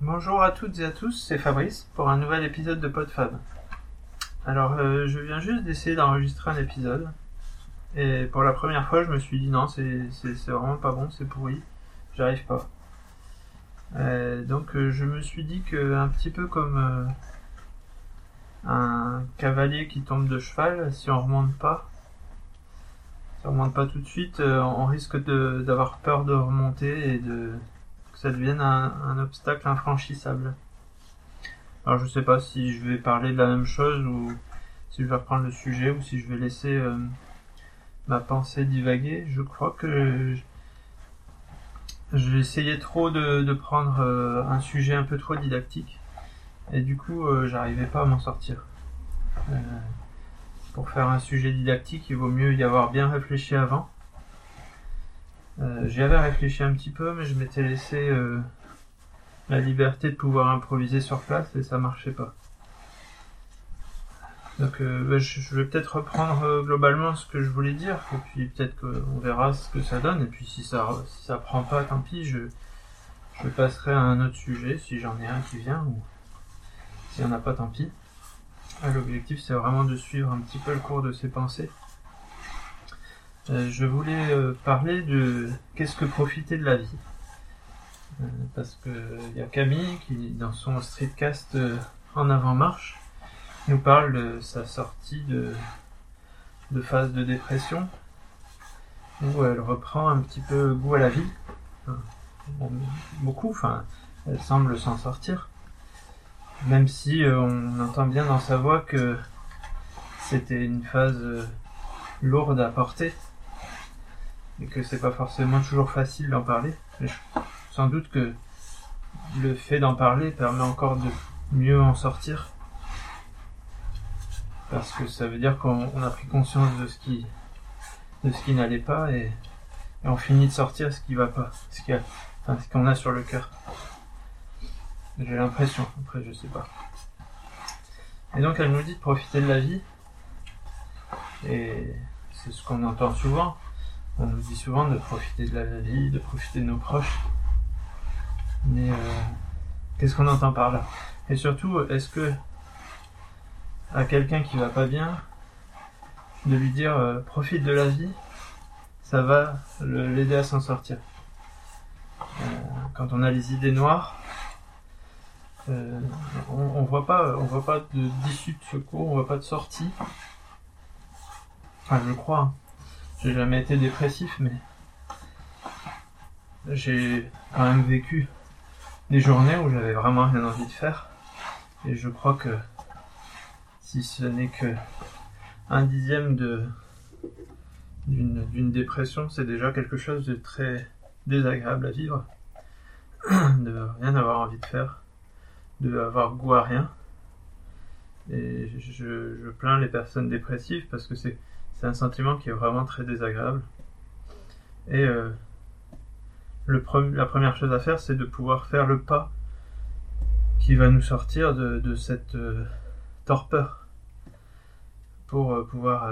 Bonjour à toutes et à tous, c'est Fabrice pour un nouvel épisode de PodFab. Alors, euh, je viens juste d'essayer d'enregistrer un épisode. Et pour la première fois, je me suis dit non, c'est c'est- vraiment pas bon, c'est pourri, j'arrive pas. Euh, donc, euh, je me suis dit que, un petit peu comme euh, un cavalier qui tombe de cheval, si on remonte pas, si on remonte pas tout de suite, on risque de- d'avoir peur de remonter et de que ça devienne un, un obstacle infranchissable. Alors je sais pas si je vais parler de la même chose ou si je vais reprendre le sujet ou si je vais laisser euh, ma pensée divaguer. Je crois que j'ai essayé trop de, de prendre euh, un sujet un peu trop didactique et du coup euh, j'arrivais pas à m'en sortir. Euh, pour faire un sujet didactique, il vaut mieux y avoir bien réfléchi avant. Euh, J'y avais réfléchi un petit peu, mais je m'étais laissé euh, la liberté de pouvoir improviser sur place et ça marchait pas. Donc euh, bah, je, vais peut-être reprendre globalement ce que je voulais dire, et puis peut-être qu'on verra ce que ça donne, et puis si ça si ça prend pas, tant pis, je, je passerai à un autre sujet, si j'en ai un qui vient, ou s'il y en a pas, tant pis. L'objectif c'est vraiment de suivre un petit peu le cours de ses pensées. Euh, je voulais euh, parler de qu'est-ce que profiter de la vie. Euh, parce que il y a Camille qui, dans son streetcast en avant-marche, nous parle de sa sortie de, phase de dépression, où elle reprend un petit peu goût à la vie. Beaucoup, enfin, elle semble s'en sortir. Même si on entend bien dans sa voix que c'était une phase lourde à porter et que c'est pas forcément toujours facile d'en parler. Sans doute que le fait d'en parler permet encore de mieux en sortir. Parce que ça veut dire qu'on on a pris conscience de ce qui, de ce qui n'allait pas et, on finit de sortir ce qui va pas, ce qu'on a sur le cœur. J'ai l'impression, après je sais pas. Et donc elle nous dit de profiter de la vie. Et c'est ce qu'on entend souvent. On nous dit souvent de profiter de la vie, de profiter de nos proches. Mais euh, qu'est-ce qu'on entend par là? Et surtout, est-ce que à quelqu'un qui va pas bien, de lui dire euh, profite de la vie, ça va l'aider à s'en sortir? Euh, quand on a les idées noires, on, on voit pas, on voit pas de d'issue de secours, on voit pas de sortie. Enfin, je crois. hein. J'ai jamais été dépressif, mais j'ai quand même vécu des journées où j'avais vraiment rien envie de faire. Et je crois que si ce n'est que un dixième d'une dépression, c'est déjà quelque chose de très désagréable à vivre. de rien avoir envie de faire, de avoir goût à rien. Et je plains les personnes dépressives parce que c'est c'est un sentiment qui est vraiment très désagréable. Et euh, la première chose à faire, c'est de pouvoir faire le pas qui va nous sortir de, cette euh, torpeur pour euh, pouvoir,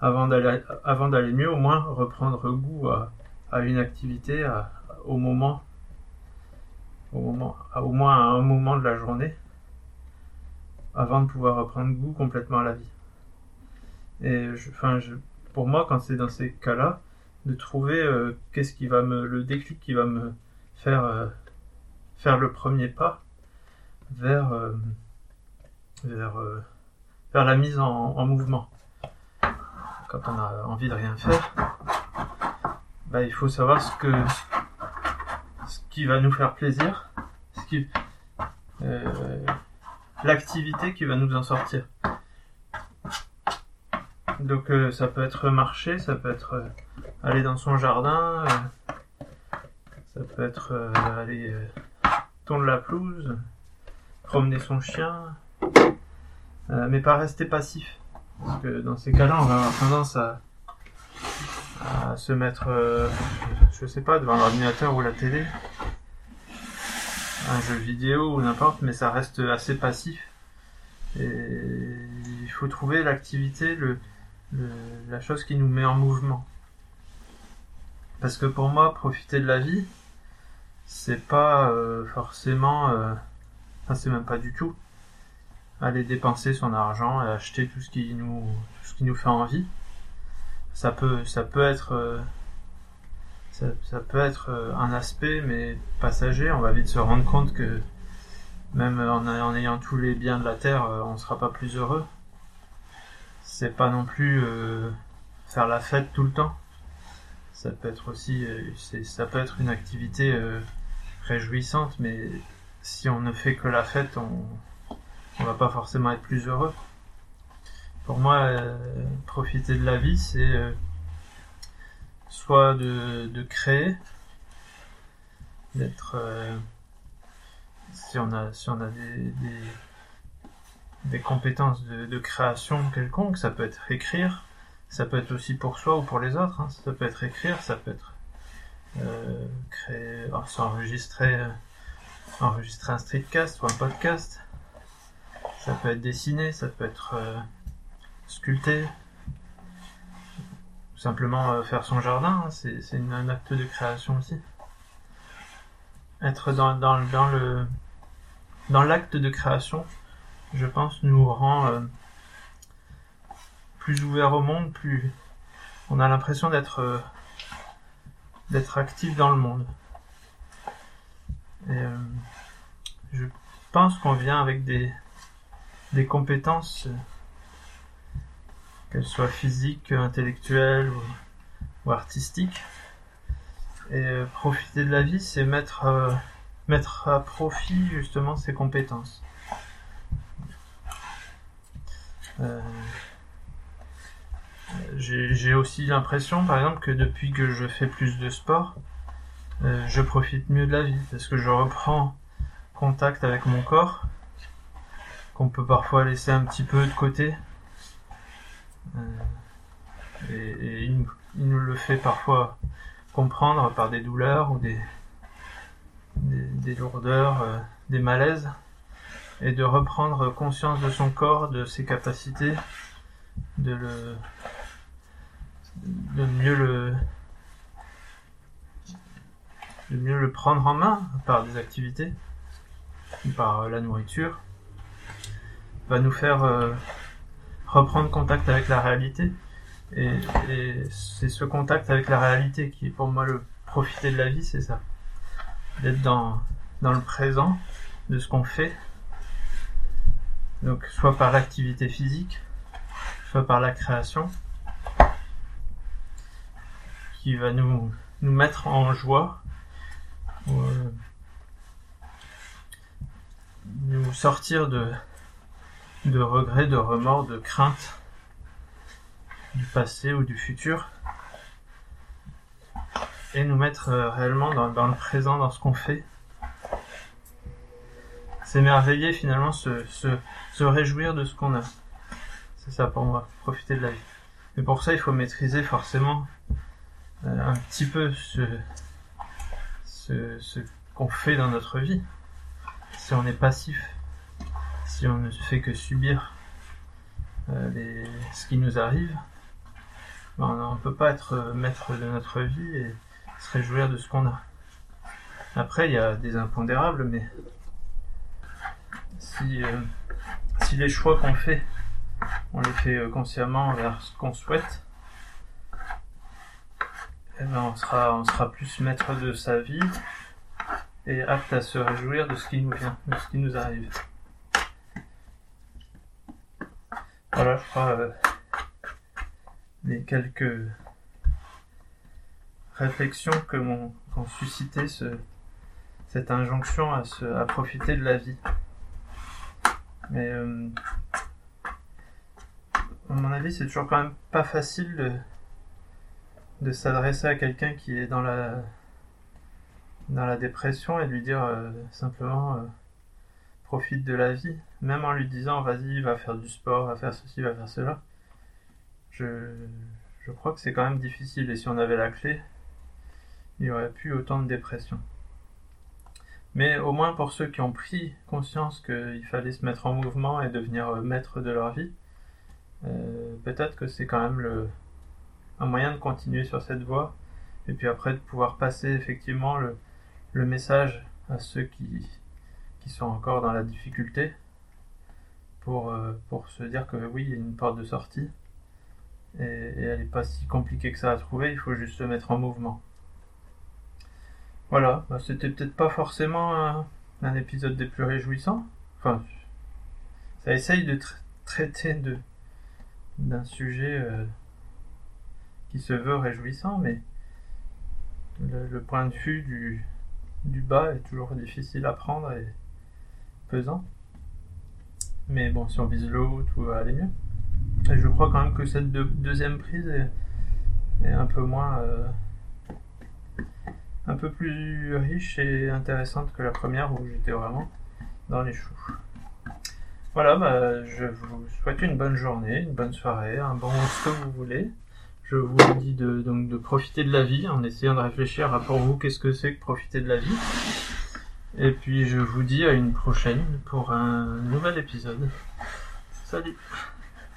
avant d'aller mieux, au moins reprendre goût à, une activité au moment, au au moins à un moment de la journée, avant de pouvoir reprendre goût complètement à la vie. Et je, je, pour moi, quand c'est dans ces cas-là, de trouver euh, qu'est-ce qui va me, le déclic qui va me faire euh, faire le premier pas vers euh, vers vers la mise en, en mouvement. Quand on a envie de rien faire, bah, il faut savoir ce que ce qui va nous faire plaisir, ce qui l'activité qui va nous en sortir. Donc euh, ça peut être marcher, ça peut être euh, aller dans son jardin, euh, ça peut être aller tondre la pelouse, promener son chien, mais pas rester passif. Parce que dans ces cas-là, on va avoir tendance à, à se mettre, je sais pas, devant l'ordinateur ou la télé, un jeu vidéo ou n'importe, mais ça reste assez passif. Et il faut trouver l'activité, le- la chose qui nous met en mouvement. Parce que pour moi, profiter de la vie, c'est pas euh, forcément, euh, enfin c'est même pas du tout, aller dépenser son argent et acheter tout ce qui nous, tout ce qui nous fait envie. Ça peut, ça peut être, euh, ça, ça, peut être un aspect, mais passager. On va vite se rendre compte que même en, en ayant tous les biens de la terre, on sera pas plus heureux. C'est pas non plus faire la fête tout le temps ça peut être aussi, euh, ça peut être une activité euh, réjouissante, mais si on ne fait que la fête, on, on va pas forcément être plus heureux. Pour moi, euh, profiter de la vie, c'est soit de, de, créer, d'être, si on a, si on a des, des compétences de, création quelconque, ça peut être écrire, ça peut être aussi pour soi ou pour les autres. Hein. Ça peut être écrire, ça peut être euh, créer, s'enregistrer, euh, enregistrer un streetcast ou un podcast. Ça peut être dessiner, ça peut être euh, sculpter, ou simplement euh, faire son jardin. Hein. C'est, un acte de création aussi. Être dans le dans l'acte de création, je pense, nous rend euh, plus ouvert au monde, plus on a l'impression d'être euh, d'être actif dans le monde. Euh, je pense qu'on vient avec des compétences, euh, qu'elles soient physiques, intellectuelles ou, artistiques. Et profiter de la vie, c'est mettre à profit justement ces compétences. J'ai aussi l'impression, par exemple, que depuis que je fais plus de sport, euh, je profite mieux de la vie parce que je reprends contact avec mon corps qu'on peut parfois laisser un petit peu de côté. Euh, et, il, nous le fait parfois comprendre par des douleurs ou des, lourdeurs, euh, des malaises, et de reprendre conscience de son corps, de ses capacités, de mieux le prendre en main par des activités, par la nourriture, va nous faire euh, reprendre contact avec la réalité. Et, c'est ce contact avec la réalité qui est pour moi le profiter de la vie, c'est ça. D'être dans le présent de ce qu'on fait. Donc soit par l'activité physique, soit par la création, qui va nous, mettre en joie, euh, nous sortir de, de regrets, de remords, de craintes du passé ou du futur, et nous mettre euh, réellement dans, le présent, dans ce qu'on fait. S'émerveiller finalement, se, se, se réjouir de ce qu'on a. C'est ça pour moi, profiter de la vie. Mais pour ça, il faut maîtriser forcément euh, un petit peu ce, ce, ce qu'on fait dans notre vie. Si on est passif, si on ne fait que subir euh, ce qui nous arrive, ben on ne peut pas être maître de notre vie et se réjouir de ce qu'on a. Après, il y a des impondérables, mais si, euh, si les choix qu'on fait, on les fait consciemment vers ce qu'on souhaite, eh ben, on, sera, on sera plus maître de sa vie et apte à se réjouir de ce qui nous vient, de ce qui nous arrive. Voilà, je crois, euh, les quelques réflexions que m'ont suscité ce, cette injonction à, se, à profiter de la vie. Mais euh, à mon avis, c'est toujours quand même pas facile de, s'adresser à quelqu'un qui est dans la dans la dépression et de lui dire euh, simplement euh, profite de la vie, même en lui disant vas-y va faire du sport, va faire ceci, va faire cela. Je, je crois que c'est quand même difficile et si on avait la clé, il n'y aurait plus autant de dépression. Mais au moins pour ceux qui ont pris conscience qu'il fallait se mettre en mouvement et devenir euh, maître de leur vie, peut-être que c'est quand même un moyen de continuer sur cette voie et puis après de pouvoir passer effectivement le, message à ceux qui, qui sont encore dans la difficulté pour, euh, pour se dire que oui, il y a une porte de sortie et elle n'est pas si compliquée que ça à trouver, il faut juste se mettre en mouvement. Voilà, bah, c'était peut-être pas forcément un, épisode des plus réjouissants. Enfin, ça essaye de traiter d'un sujet euh, qui se veut réjouissant, mais le, point de vue du, bas est toujours difficile à prendre et pesant. Mais bon, si on vise le tout va aller mieux. Et je crois quand même que cette deuxième prise est, est un peu moins. Euh, un peu plus riche et intéressante que la première où j'étais vraiment dans les choux. Voilà, bah, je vous souhaite une bonne journée, une bonne soirée, un bon ce que vous voulez. Je vous dis de, donc de profiter de la vie en essayant de réfléchir à pour vous qu'est-ce que c'est que profiter de la vie. Et puis je vous dis à une prochaine pour un nouvel épisode. Salut